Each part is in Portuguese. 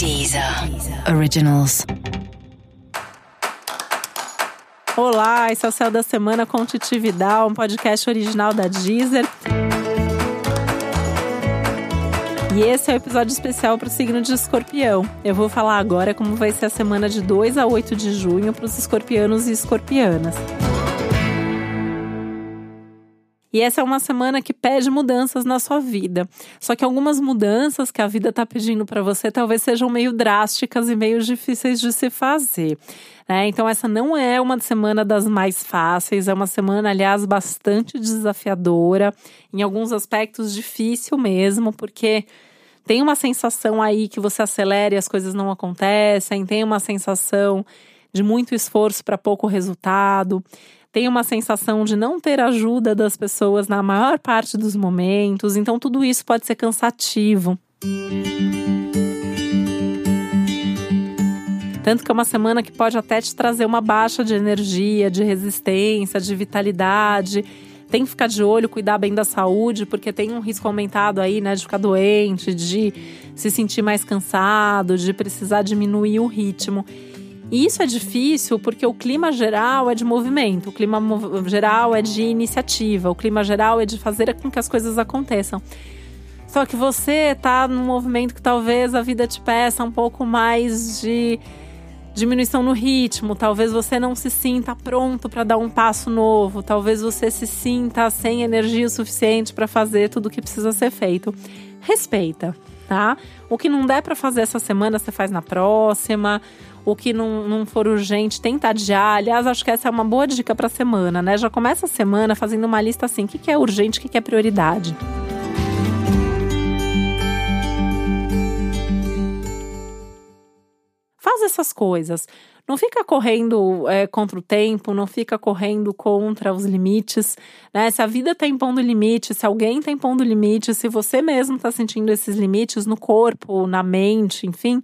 Deezer Originals. Olá, esse é o Céu da Semana com Titi Vidal, um podcast original da Deezer. E esse é o um episódio especial para o signo de escorpião. Eu vou falar agora como vai ser a semana de 2 a 8 de junho para os escorpianos e escorpianas. E essa é uma semana que pede mudanças na sua vida. Só que algumas mudanças que a vida está pedindo para você talvez sejam meio drásticas e meio difíceis de se fazer. Né? Então, essa não é uma semana das mais fáceis, é uma semana, aliás, bastante desafiadora, em alguns aspectos difícil mesmo, porque tem uma sensação aí que você acelera e as coisas não acontecem, tem uma sensação de muito esforço para pouco resultado tem uma sensação de não ter ajuda das pessoas na maior parte dos momentos, então tudo isso pode ser cansativo. Tanto que é uma semana que pode até te trazer uma baixa de energia, de resistência, de vitalidade. Tem que ficar de olho, cuidar bem da saúde, porque tem um risco aumentado aí, né, de ficar doente, de se sentir mais cansado, de precisar diminuir o ritmo. E isso é difícil porque o clima geral é de movimento, o clima geral é de iniciativa, o clima geral é de fazer com que as coisas aconteçam. Só que você está num movimento que talvez a vida te peça um pouco mais de diminuição no ritmo, talvez você não se sinta pronto para dar um passo novo, talvez você se sinta sem energia suficiente para fazer tudo o que precisa ser feito. Respeita, tá? O que não der para fazer essa semana, você faz na próxima o que não, não for urgente, tenta adiar. Aliás, acho que essa é uma boa dica para a semana, né? Já começa a semana fazendo uma lista assim: o que, que é urgente, o que, que é prioridade. Faz essas coisas. Não fica correndo é, contra o tempo, não fica correndo contra os limites. Né? Se a vida está impondo limite, se alguém está impondo limite, se você mesmo está sentindo esses limites no corpo, na mente, enfim,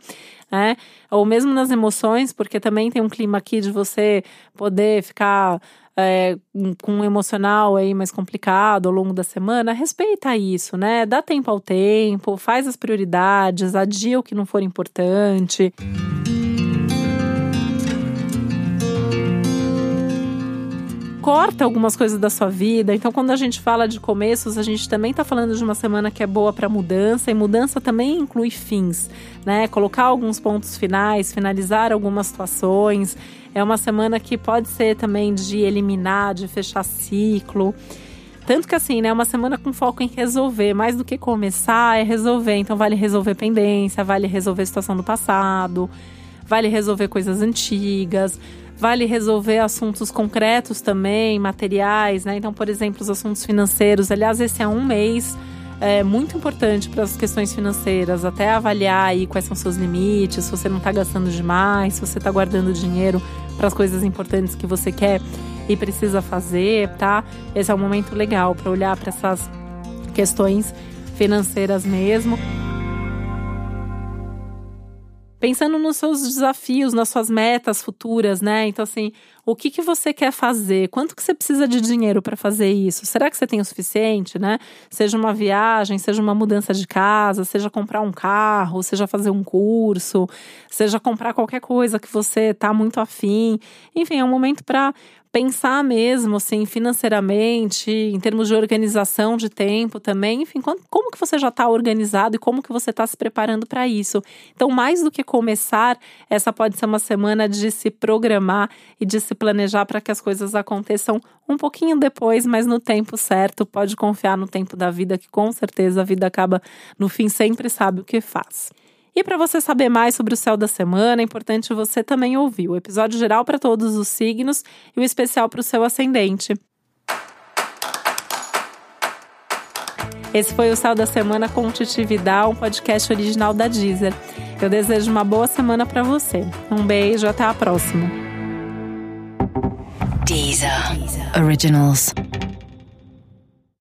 né? Ou mesmo nas emoções, porque também tem um clima aqui de você poder ficar é, com um emocional aí mais complicado ao longo da semana, respeita isso, né? Dá tempo ao tempo, faz as prioridades, adia o que não for importante. Corta algumas coisas da sua vida. Então, quando a gente fala de começos, a gente também está falando de uma semana que é boa para mudança, e mudança também inclui fins, né? Colocar alguns pontos finais, finalizar algumas situações. É uma semana que pode ser também de eliminar, de fechar ciclo. Tanto que assim, né, uma semana com foco em resolver, mais do que começar, é resolver. Então vale resolver pendência, vale resolver situação do passado, vale resolver coisas antigas, Vale resolver assuntos concretos também, materiais, né? Então, por exemplo, os assuntos financeiros. Aliás, esse é um mês é muito importante para as questões financeiras, até avaliar aí quais são seus limites, se você não está gastando demais, se você está guardando dinheiro para as coisas importantes que você quer e precisa fazer, tá? Esse é um momento legal para olhar para essas questões financeiras mesmo pensando nos seus desafios, nas suas metas futuras, né? Então, assim, o que, que você quer fazer? Quanto que você precisa de dinheiro para fazer isso? Será que você tem o suficiente, né? Seja uma viagem, seja uma mudança de casa, seja comprar um carro, seja fazer um curso, seja comprar qualquer coisa que você tá muito afim. Enfim, é um momento para pensar mesmo, assim, financeiramente, em termos de organização de tempo também, enfim, como que você já está organizado e como que você está se preparando para isso. Então, mais do que começar, essa pode ser uma semana de se programar e de se planejar para que as coisas aconteçam um pouquinho depois, mas no tempo certo. Pode confiar no tempo da vida, que com certeza a vida acaba, no fim, sempre sabe o que faz. E para você saber mais sobre o céu da semana, é importante você também ouvir o episódio geral para todos os signos e o especial para o seu ascendente. Esse foi o Céu da Semana com Titi Vidal, um podcast original da Deezer. Eu desejo uma boa semana para você. Um beijo, até a próxima. Deezer. Originals.